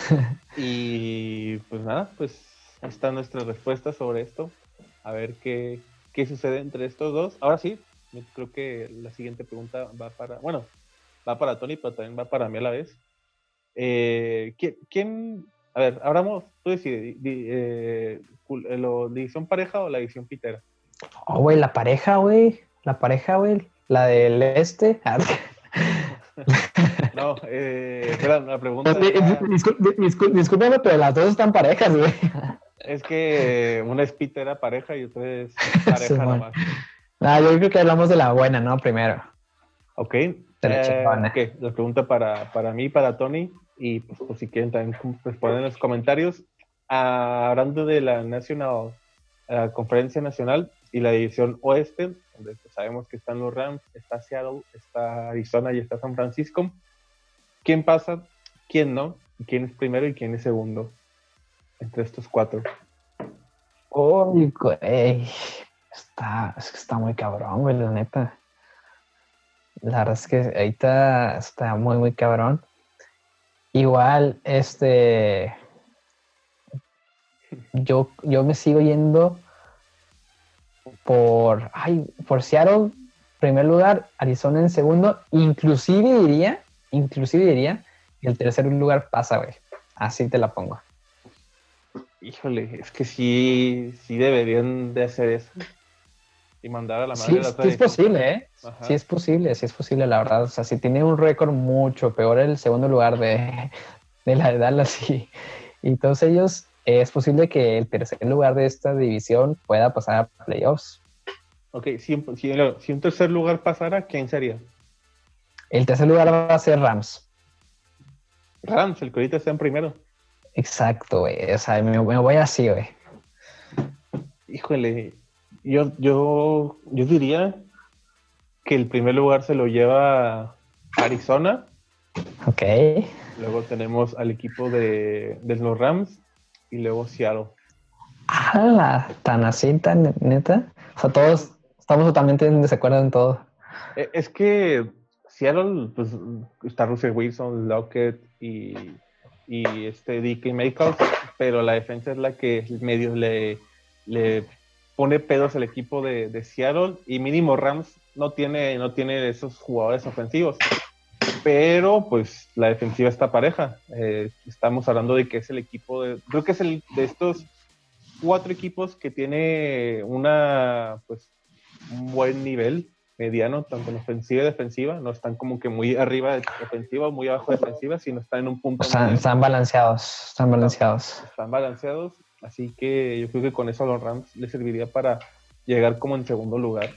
Y pues nada, pues ahí está nuestra respuesta sobre esto. A ver qué, qué sucede entre estos dos. Ahora sí, yo creo que la siguiente pregunta va para, bueno, va para Tony, pero también va para mí a la vez. Eh, ¿quién, quién- a ver, hablamos, tú decides, di- di- eh, eh, lo, división pareja o la división pitera? Oh, güey, la pareja, güey. La pareja, güey. La del este. No, eh, espera, la pregunta Discul- era- Discúlpame, pero las dos están parejas, güey. Es que una es pitera pareja y otra es pareja nomás. No, yo creo que hablamos de la buena, ¿no? Primero. Ok. Eh, chingona. ok, La pregunta para, para mí, para Tony, y pues, por si quieren también com- responder en los comentarios. Ah, hablando de la National, la Conferencia Nacional y la División Oeste, donde pues, sabemos que están los Rams, está Seattle, está Arizona y está San Francisco. ¿Quién pasa? ¿Quién no? ¿Y ¿Quién es primero y quién es segundo? Entre estos cuatro. Uy, güey. Está, es que está muy cabrón, güey, la neta. La verdad es que ahorita está muy, muy cabrón. Igual, este. Yo, yo me sigo yendo por. Ay, por Seattle, primer lugar, Arizona en segundo. Inclusive diría, inclusive diría, el tercer lugar pasa, güey. Así te la pongo. Híjole, es que sí, sí deberían de hacer eso. Y mandar a la madre Sí, de la sí es posible, ¿eh? Ajá. Sí es posible, sí es posible, la verdad. O sea, si tiene un récord mucho peor el segundo lugar de, de la de Dallas y, y todos ellos, es posible que el tercer lugar de esta división pueda pasar a playoffs. Ok, si, si, si un tercer lugar pasara, ¿quién sería? El tercer lugar va a ser Rams. Rams, el que ahorita está en primero. Exacto, güey. O sea, me, me voy así, güey. híjole, yo, yo, yo diría que el primer lugar se lo lleva Arizona. Ok. Luego tenemos al equipo de, de los Rams y luego Seattle. Ah, tan así, tan neta. O sea, todos estamos totalmente en desacuerdo en todo. E, es que Seattle, pues está Russell Wilson, Lockett y, y este DK Metcalf, pero la defensa es la que medio le, le pone pedos al equipo de, Seattle y mínimo Rams no tiene, no tiene esos jugadores ofensivos. Pero pues la defensiva está pareja. Eh, estamos hablando de que es el equipo de. Creo que es el de estos cuatro equipos que tiene una pues un buen nivel mediano, tanto en ofensiva y defensiva. No están como que muy arriba de ofensiva o muy abajo de defensiva, sino están en un punto. Están, están balanceados, están balanceados. Están balanceados Así que yo creo que con eso a los Rams les serviría para llegar como en segundo lugar.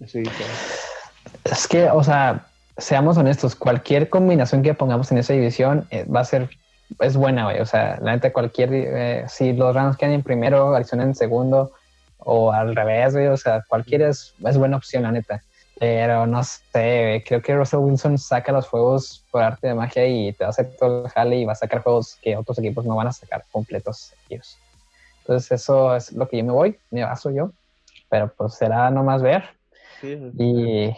es que, o sea, seamos honestos, cualquier combinación que pongamos en esa división eh, va a ser, es buena, güey. O sea, la neta, cualquier, eh, si los Rams quedan en primero, Arizona en segundo, o al revés, güey, o sea, cualquiera es, es buena opción, la neta. Pero no sé, creo que Russell Wilson saca los juegos por arte de magia y te va a hacer todo el jale y va a sacar juegos que otros equipos no van a sacar completos ellos. Entonces eso es lo que yo me voy, me baso yo, pero pues será nomás ver. y,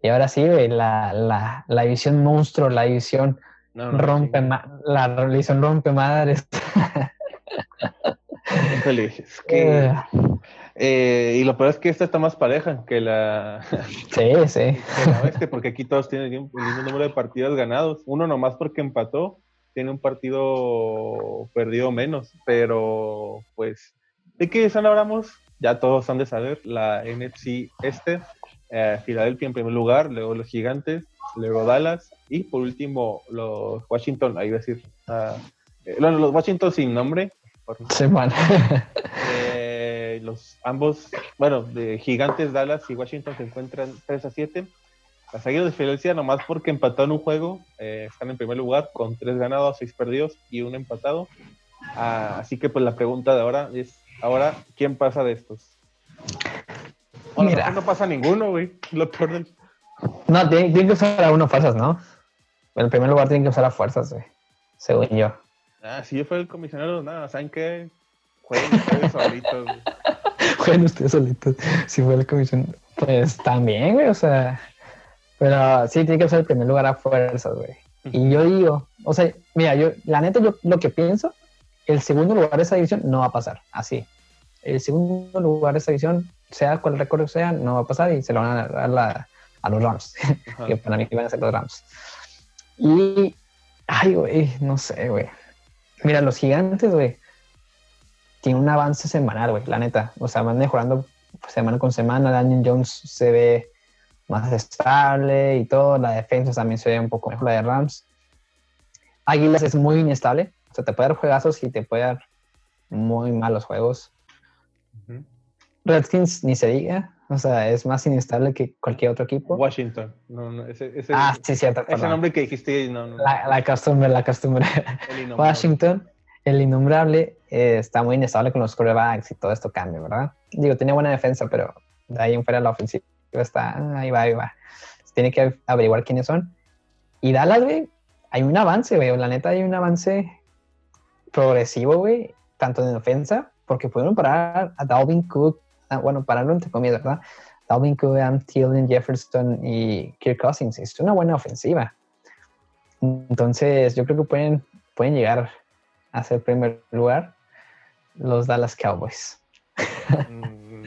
y, ahora sí, la, la, la división monstruo, la división rompe, la división rompe madres. es que, eh. Y lo peor es que esta está más pareja que la. Sí, sí. porque aquí todos tienen el mismo número de partidos ganados. Uno nomás porque empató tiene un partido perdido menos, pero pues, ¿de qué son hablamos? Ya todos han de saber, la NFC este, eh, Filadelfia en primer lugar, luego los Gigantes, luego Dallas y por último los Washington, ahí va a decir, uh, los Washington sin nombre. Sí, eh, los ambos, bueno, de Gigantes, Dallas y Washington se encuentran 3 a 7 las Águilas de Filadelfia, nomás porque empataron un juego, eh, están en primer lugar con tres ganados, seis perdidos y un empatado. Ah, así que pues la pregunta de ahora es, ahora, ¿quién pasa de estos? Mira. no pasa ninguno, güey. Lo peor del... No, tiene, que usar a uno fuerzas, ¿no? En el primer lugar tienen que usar a fuerzas, güey. Según yo. Ah, si yo fuera el comisionado, nada, ¿saben qué? Jueguen ustedes solitos, güey. Jueguen ustedes solitos. Si fuera el comisionado. Pues también, güey, o sea pero sí, tiene que ser el primer lugar a fuerzas, güey. Y yo digo, o sea, mira, yo, la neta, yo lo que pienso, el segundo lugar de esa división no va a pasar, así. El segundo lugar de esa división, sea cual récord sea, no va a pasar y se lo van a dar a, los Rams, que para mí van a ser los Rams. Y, ay, güey, no sé, güey. Mira, los gigantes, güey, tienen un avance semanal, güey, la neta. O sea, van mejorando semana con semana. Daniel Jones se ve más estable y todo. La defensa también se ve un poco mejor, la de Rams. Águilas es muy inestable. O sea, te puede dar juegazos y te puede dar muy malos juegos. Redskins ni se diga. O sea, es más inestable que cualquier otro equipo. Washington. No, no, ese, ah, sí, cierto. Ese nombre que dijiste, no, no. La, la costumbre, la costumbre. Washington, el innombrable, eh, está muy inestable con los quarterbacks y todo esto cambia, ¿verdad? Digo, tiene buena defensa, pero de ahí en fuera la ofensiva está, ahí va, ahí va. tiene que averiguar quiénes son. Y Dallas, güey, hay un avance, güey. La neta, hay un avance progresivo, güey, tanto en defensa, porque pudieron parar a Dalvin Cook, ah, bueno, pararlo entre comillas, ¿verdad? Dalvin Cook, Thielen, Jefferson y Kirk Cousins. Es una buena ofensiva. Entonces, yo creo que pueden, pueden llegar a ser primer lugar los Dallas Cowboys. Mm,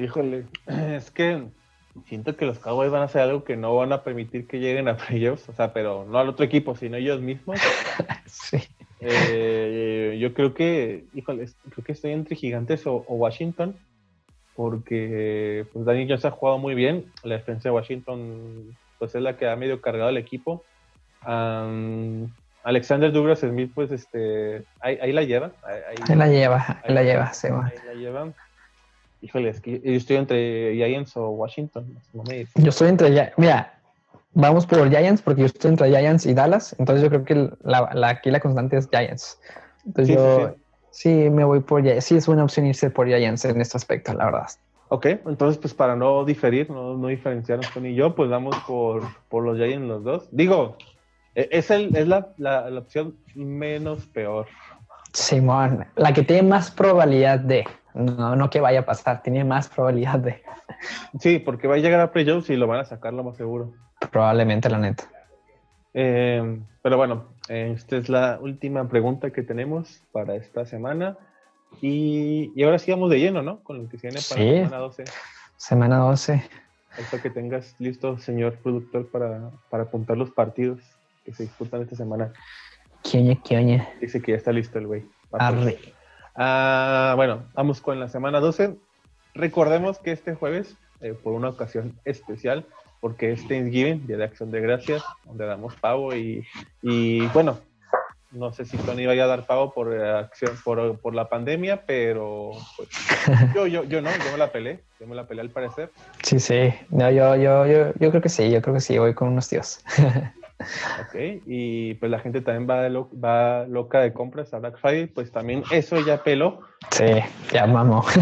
híjole, es que siento que los Cowboys van a hacer algo que no van a permitir que lleguen a playoffs, o sea, pero no al otro equipo, sino ellos mismos. sí. Eh, yo creo que, híjole, creo que estoy entre Gigantes o, Washington, porque pues Daniel Jones ha jugado muy bien, la defensa de Washington pues es la que ha medio cargado el equipo. Alexander Douglas Smith, pues este, ahí, la lleva. Ahí, la lleva, ahí la lleva, se va. Ahí la lleva. Híjole, es que yo estoy entre Giants o Washington. yo estoy entre. Mira, vamos por Giants porque yo estoy entre Giants y Dallas. Entonces yo creo que la, aquí la constante es Giants. Entonces yo Sí, me voy por Giants. Sí, es una opción irse por Giants en este aspecto, la verdad. Ok, entonces pues para no diferir, no, no diferenciarnos con y yo, pues vamos por, por los Giants los dos. Digo, es, el, es la, la, la opción menos peor. Simón, la que tiene más probabilidad de, no, no que vaya a pasar, tiene más probabilidad de. Sí, porque va a llegar a playoffs y lo van a sacar lo más seguro. Probablemente, la neta. Eh, pero bueno, esta es la última pregunta que tenemos para esta semana. Y, y ahora sí vamos de lleno, ¿no? Con lo que viene para Sí. la semana 12. Semana 12. Hasta que tengas listo, señor productor, para, para apuntar los partidos que se disputan esta semana. Quioña, quioña. Dice que ya está listo el güey. Arre. Ah, bueno, vamos con la semana 12. Recordemos que este jueves, eh, por una ocasión especial, porque es Thanksgiving, Día de Acción de Gracias, donde damos pavo y, y, bueno, no sé si Tony vaya a dar pavo por eh, acción por, por la pandemia, pero pues, yo, yo, yo no, yo me la pelé, yo me la pelé al parecer. Sí, sí. No, yo, yo, yo, yo creo que sí, yo creo que sí, voy con unos tíos. Ok, y pues la gente también va, de lo- va loca de compras a Black Friday, pues también eso ya peló. sí, ya mamo.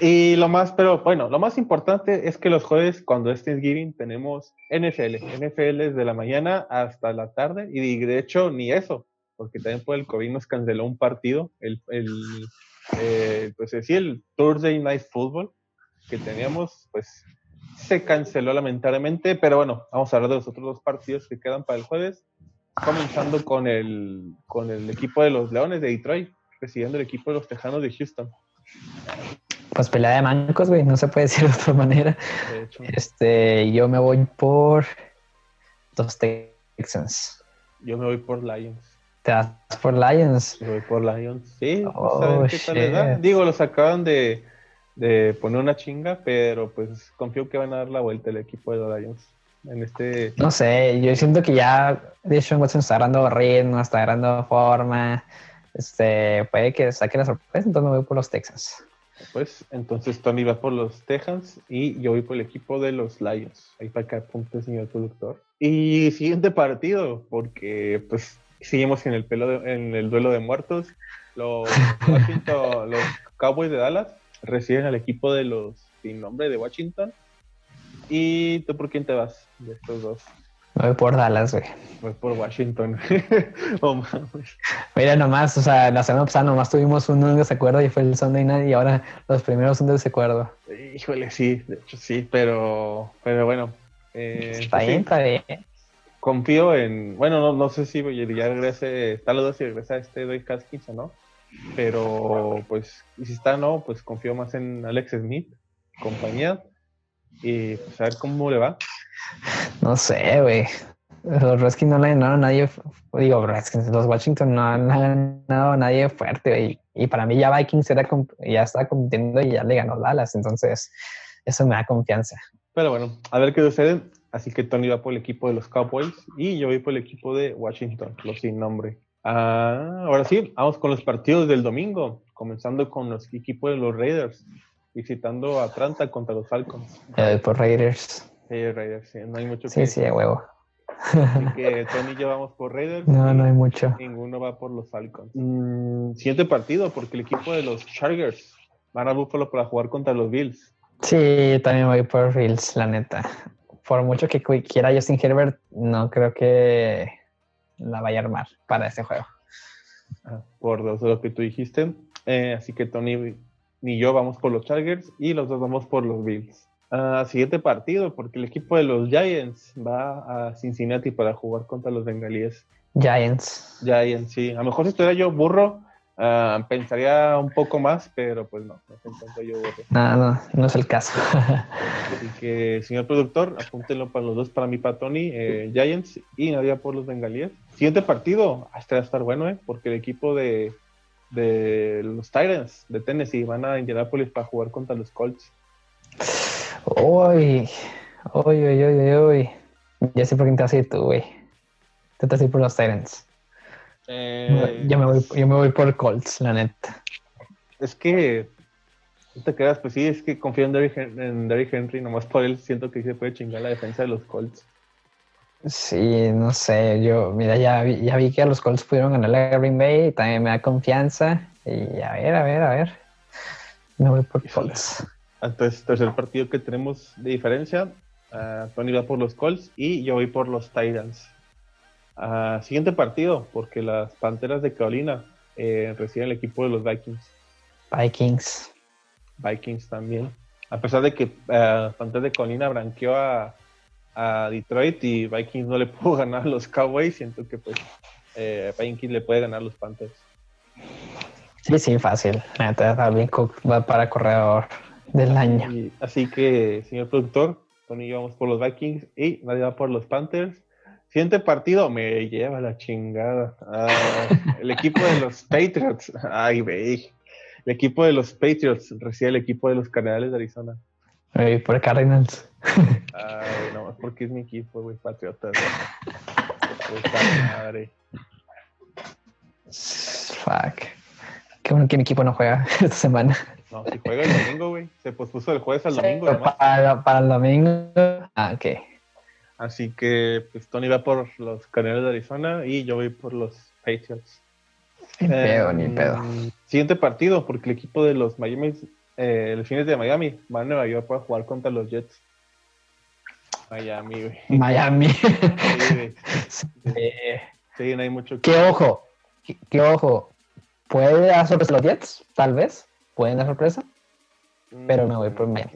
Y lo más, pero bueno, lo más importante es que los jueves, cuando es Thanksgiving, tenemos NFL. NFL desde la mañana hasta la tarde. Y de hecho, ni eso, porque también por el COVID nos canceló un partido. El, el, eh, pues sí, el Thursday Night Football que teníamos, pues se canceló lamentablemente. Pero bueno, vamos a hablar de los otros dos partidos que quedan para el jueves. Comenzando con el, con el equipo de los Leones de Detroit, recibiendo el equipo de los Tejanos de Houston. Pues pelea de mancos, güey, no se puede decir de otra manera. De hecho. Este, yo me voy por los Texans. Yo me voy por Lions. ¿Te vas por Lions? Me voy por Lions. Sí, pues, Oh, a ver qué tal les da. shit. Digo, los acaban de, de poner una chinga, pero pues confío que van a dar la vuelta el equipo de los Lions. En este. No sé, yo siento que ya Deshaun Watson está agarrando ritmo, está agarrando forma. Este, puede que saque la sorpresa, entonces me voy por los Texans. Pues entonces Tony va por los Texans y yo voy por el equipo de los Lions. Ahí para que apunte, señor productor. Y siguiente partido, porque pues seguimos en el, pelo de- en el duelo de muertos. Los, Washington, los Cowboys de Dallas reciben al equipo de los sin nombre de Washington. ¿Y tú por quién te vas de estos dos? Voy por Dallas, güey. Voy por Washington. Oh, mames. Mira nomás, o sea, la semana pasada nomás tuvimos un desacuerdo y fue el Sunday Night y ahora los primeros son de desacuerdo. Híjole, sí, de hecho sí, pero, pero bueno. eh, Está pues, bien, sí. está bien. confío en, bueno, no, no sé si ya regrese, los dos y regresa este Dwayne Haskins o no, pero pues, y si está no, pues confío más en Alex Smith, compañía, y pues a ver cómo le va. No sé, güey. Los Redskins no le han ganado a nadie. Digo, Redskins, los Washington no han ganado a nadie fuerte, güey. Y para mí ya Vikings era, ya estaba compitiendo y ya le ganó Dallas. Entonces, eso me da confianza. Pero bueno, a ver qué sucede. Así que Tony va por el equipo de los Cowboys y yo voy por el equipo de Washington, los sin nombre. Ah, ahora sí, vamos con los partidos del domingo, comenzando con los equipos de los Raiders, visitando a Atlanta contra los Falcons. Voy por Raiders. Sí, Raiders, sí, no hay mucho Sí, que sí, huevo. Así que Tony y yo vamos por Raiders. No, no hay mucho. Ninguno va por los Falcons. Mm, siguiente partido, porque el equipo de los Chargers van a Buffalo para jugar contra los Bills. Sí, también voy por Reels, la neta. Por mucho que quiera Justin Herbert, no creo que la vaya a armar para este juego. Ah, por dos de lo que tú dijiste. Eh, así que Tony ni yo vamos por los Chargers y los dos vamos por los Bills. Ah, siguiente partido, porque el equipo de los Giants va a Cincinnati para jugar contra los Bengalíes. Giants. Giants, sí. A lo mejor si estuviera yo burro, ah, pensaría un poco más, pero pues no, no yo. No, no, no es el caso. Así que, señor productor, apúntenlo para los dos, para mí, para Tony, eh, Giants y Nadia por los Bengalíes. Siguiente partido, este va a estar bueno, ¿eh? porque el equipo de, de los Titans de Tennessee van a Indianapolis para jugar contra los Colts. Uy, uy, uy, uy, uy, uy. Ya sé por quién te vas a ir tú, güey. Te vas a ir por los Titans. Eh, Yo me voy, yo me voy por Colts, la neta. Es que, no te quedas, pues sí, es que confío en Derrick, en Derrick Henry, nomás por él siento que se puede chingar la defensa de los Colts. Sí, no sé, yo, mira, ya vi, ya vi que los Colts pudieron ganarle a Green Bay, también me da confianza. Y a ver, a ver, a ver. Me voy por Colts. Entonces, tercer partido que tenemos de diferencia. Uh, Tony va por los Colts y yo voy por los Titans. Uh, siguiente partido, porque las Panteras de Carolina eh, reciben el equipo de los Vikings. Vikings. Vikings también. A pesar de que uh, Panteras de Carolina branqueó a, a, Detroit y Vikings no le pudo ganar a los Cowboys, siento que pues eh, Vikings le puede ganar a los Panthers. Sí, sí, fácil. Dalvin Cook va para corredor del año. así que, señor productor, Tony y yo vamos por los Vikings y nadie va por los Panthers. Siguiente partido me lleva la chingada. Ah, el equipo de los Patriots. Ay, ve. El equipo de los Patriots recibe el equipo de los Cardenales de Arizona. Ay, por Cardinals. Ay, no, porque es mi equipo, güey, Patriotas. madre. Fuck. Qué bueno que mi equipo no juega esta semana. No, si juega el domingo, güey. Se pospuso el jueves al domingo. para, para, el domingo. Ah, ok. Así que, pues Tony va por los Cardenales de Arizona y yo voy por los Patriots. Ni pedo, ni pedo. Siguiente partido, porque el equipo de los Miami, eh, los fines de Miami, van a Nueva York para jugar contra los Jets. Miami, güey. Miami. Sí, sí. no hay mucho que. ¿Qué ojo? ¿Qué, ojo? ¿Puede dar sorpresa los Jets? Tal vez. ¿Pueden dar sorpresa? Pero me voy por Miami.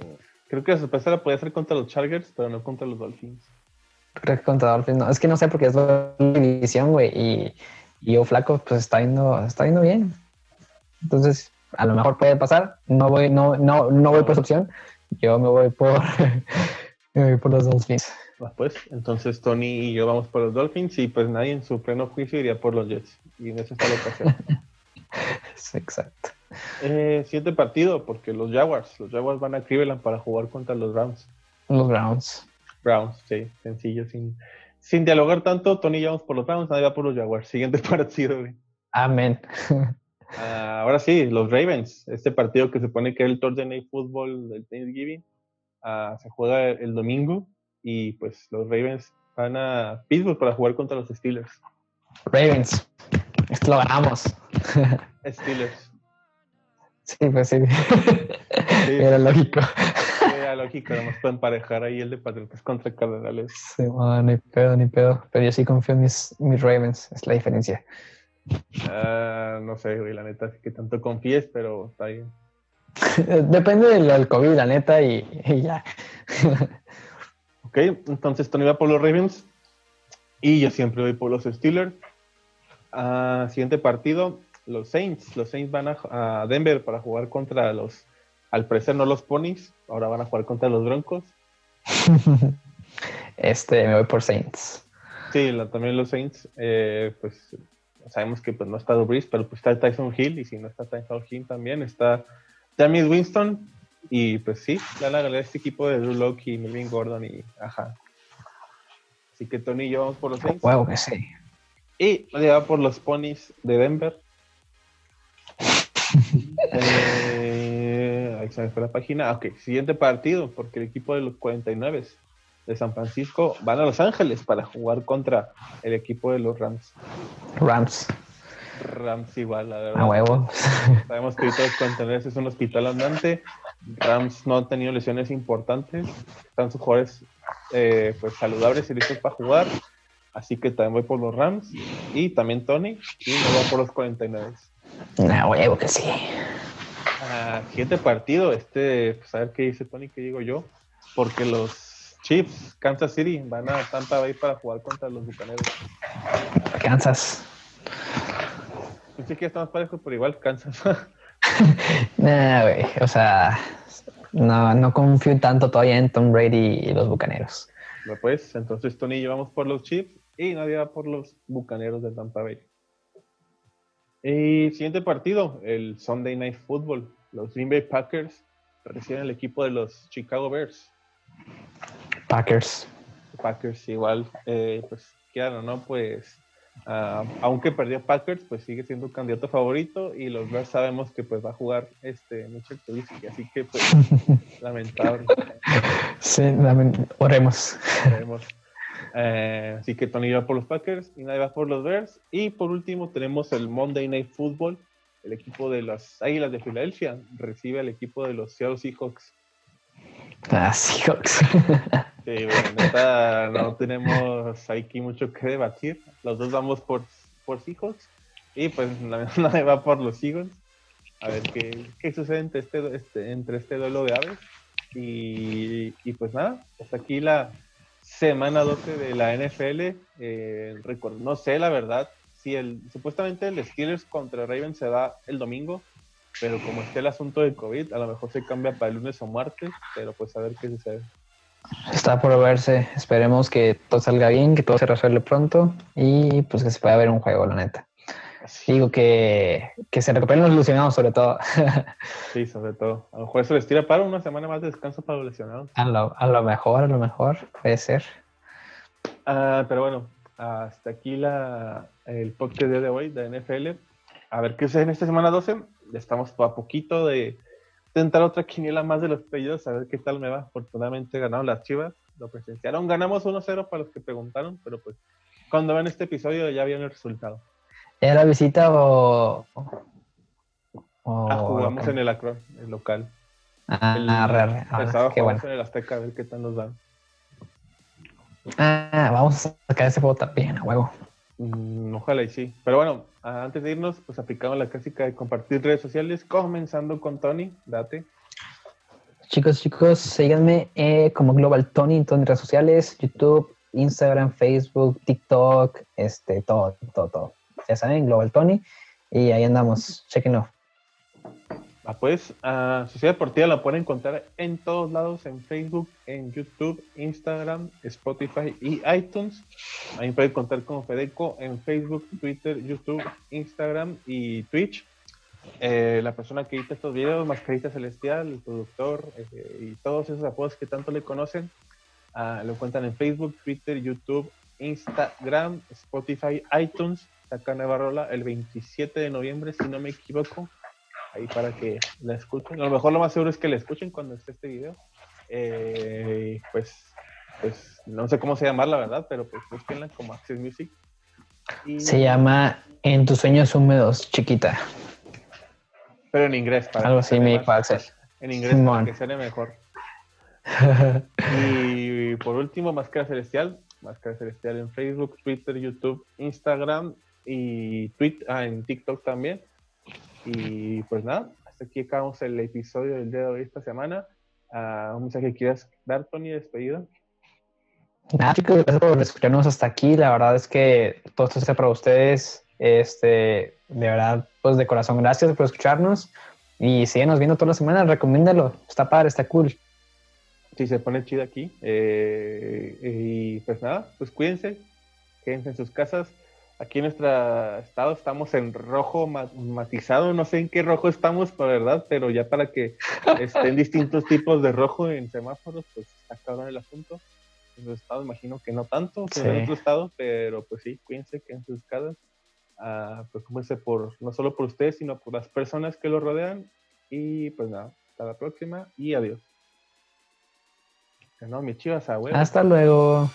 Creo que la sorpresa la puede hacer contra los Chargers, pero no contra los Dolphins. Creo que contra Dolphins no. Es que no sé porque es la división, güey. Y, y yo flaco, pues está yendo, está yendo bien. Entonces, a lo mejor puede pasar. No voy, no, no, no voy por esa opción. Yo me voy por, me voy por los Dolphins. Pues, entonces Tony y yo vamos por los Dolphins y pues nadie en su pleno juicio iría por los Jets. Y en eso está la ocasión. Exacto. Eh, siguiente partido, porque los Jaguars, los Jaguars van a Cleveland para jugar contra los Browns. Los Browns. Browns, sí, sencillo, sin, sin dialogar tanto. Tony vamos por los Browns, nadie va por los Jaguars. Siguiente partido, güey. Amén. Ah, ahora sí, los Ravens, este partido que se pone que es el Thursday Night Football del Thanksgiving, uh, se juega el domingo y pues los Ravens van a Pittsburgh para jugar contra los Steelers. Ravens, esto lo ganamos. Steelers. Sí, pues sí. Era lógico. Era lógico, además pueden emparejar ahí el de Patriotas contra Cardenales. Sí, ni pedo, ni pedo. Pero yo sí confío en mis, mis Ravens, es la diferencia. Uh, no sé, güey, la neta, que tanto confíes, pero está bien. Depende del, COVID, la neta, y, y ya. ok, entonces Tony va por los Ravens y yo siempre voy por los Steelers. Uh, siguiente partido, los Saints. Los Saints van a, Denver para jugar contra los, al parecer no los Ponies, ahora van a jugar contra los Broncos. este, me voy por Saints. Sí, también los Saints, eh, pues sabemos que pues, no está Breeze, pero pues está Tyson Hill, y si no está Tyson Hill también está James Winston, y pues sí, la la este equipo de Drew Locke y Melvin Gordon, y ajá. Así que Tony y yo vamos por los Saints. Huevo que sí. Y va por los Ponies de Denver. eh, ahí se me fue la página. Ok, siguiente partido, porque el equipo de los 49 de San Francisco van a Los Ángeles para jugar contra el equipo de los Rams. Rams. Rams igual, la verdad. A huevo. Sabemos que todos 49 es un hospital andante. Rams no han tenido lesiones importantes. Están sus jugadores eh, pues saludables y listos para jugar. Así que también voy por los Rams y también Tony y me voy por los 49. No, huevo que sí. Siguiente partido, este, pues a ver qué dice Tony, qué digo yo, porque los Chiefs, Kansas City, van a Tampa Bay para jugar contra los Bucaneros. Kansas. Pensé que estamos parejos, pero igual Kansas. nah, güey, o sea, no, no confío tanto todavía en Tom Brady y los Bucaneros. Pues, entonces Tony y yo vamos por los Chiefs y nadie va por los Bucaneros de Tampa Bay. Y siguiente partido, el Sunday Night Football. Los Green Bay Packers reciben el equipo de los Chicago Bears. Packers. Packers igual, eh, pues claro, ¿no? Pues uh, aunque perdió Packers, pues sigue siendo candidato favorito y los Bears sabemos que pues va a jugar este Mitchell Trubisky, así que pues lamentable. Sí, oremos. oremos. Eh, así que Tony va por los Packers y nadie va por los Bears. Y por último tenemos el Monday Night Football el equipo de las Águilas de Filadelfia recibe al equipo de los Seattle Seahawks. Ah, Seahawks. Sí, bueno, no tenemos aquí mucho que debatir. Los dos vamos por, por Seahawks y pues nadie va por los Seahawks. A ver qué, qué sucede entre este, este, entre este duelo de aves. Y, y, pues nada, hasta aquí la semana 12 de la NFL. Eh, no sé la verdad si el supuestamente el Steelers contra Ravens se da el domingo, pero como está el asunto de COVID, a lo mejor se cambia para el lunes o martes, pero pues a ver qué sucede. Está por verse. Esperemos que todo salga bien, que todo se resuelva pronto y pues que se pueda ver un juego, la neta. Digo que, que se recuperen los lesionados, sobre todo. sí, sobre todo. A lo mejor eso les tira para una semana más de descanso para los lesionados. A lo, a lo mejor, a lo mejor, puede ser. Ah, pero bueno, hasta aquí la, el podcast de hoy de NFL. A ver qué sucede en esta semana 12. Estamos a poquito de tentar otra quiniela más de los pedidos, a ver qué tal me va. Afortunadamente ganaron las chivas, lo presenciaron. Ganamos 1-0 para los que preguntaron, pero pues cuando ven este episodio ya vieron el resultado. ¿Era visita o.? ah, jugamos en el Acron, el local. Ah, el, ah, qué bueno. en el Azteca a ver qué tal nos dan. Ah, vamos a sacar ese juego también, a huevo. Mm, ojalá y sí. Pero bueno, antes de irnos, pues aplicamos la clásica de compartir redes sociales, comenzando con Tony. Date. Chicos, chicos, síganme eh, como Global Tony en todas mis redes sociales, YouTube, Instagram, Facebook, TikTok, este, todo, todo, todo. Ya saben, Global Tony. Y ahí andamos, chequenlo. Ah, pues, a Sociedad Deportiva la pueden encontrar en todos lados, en Facebook, en YouTube, Instagram, Spotify y iTunes. Ahí pueden contar con Fedeco en Facebook, Twitter, YouTube, Instagram y Twitch. Eh, la persona que edita estos videos, Mascarita Celestial, el productor eh, y todos esos apodos que tanto le conocen, uh, lo encuentran en Facebook, Twitter, YouTube, Instagram, Spotify, iTunes. Saca nueva rola el 27 de noviembre, si no me equivoco ahí para que la escuchen. A lo mejor lo más seguro es que la escuchen cuando esté este video. Eh, pues, pues no sé cómo se llama la verdad, pero pues búsquenla como Access Music. Se llama En tus sueños húmedos, chiquita. Pero en inglés. Para Algo así me dijo En inglés para que suene mejor. y por último, Máscara Celestial. Máscara Celestial en Facebook, Twitter, YouTube, Instagram y Twitter, ah, en TikTok también. Y pues nada, hasta aquí acabamos el episodio del día de hoy esta semana. Uh, un mensaje que quieras dar, Tony, despedido. Nada, chicos, gracias por escucharnos hasta aquí. La verdad es que todo esto sea para ustedes. Este, de verdad, pues de corazón, gracias por escucharnos. Y síguenos viendo toda la semana, recomiéndalo. Está padre, está cool. Sí, se pone chido aquí. Eh, y pues nada, pues cuídense, quédense en sus casas Aquí en nuestro estado estamos en rojo matizado, no sé en qué rojo estamos, la verdad, pero ya para que estén distintos tipos de rojo en semáforos, pues está cabrón el asunto. En nuestro estado imagino que no tanto, en otro estado, pero pues sí, cuídense que en sus casas, uh, preocúpense por, no solo por ustedes, sino por las personas que lo rodean. Y pues nada, hasta la próxima y adiós. No, mi chivas, Hasta luego.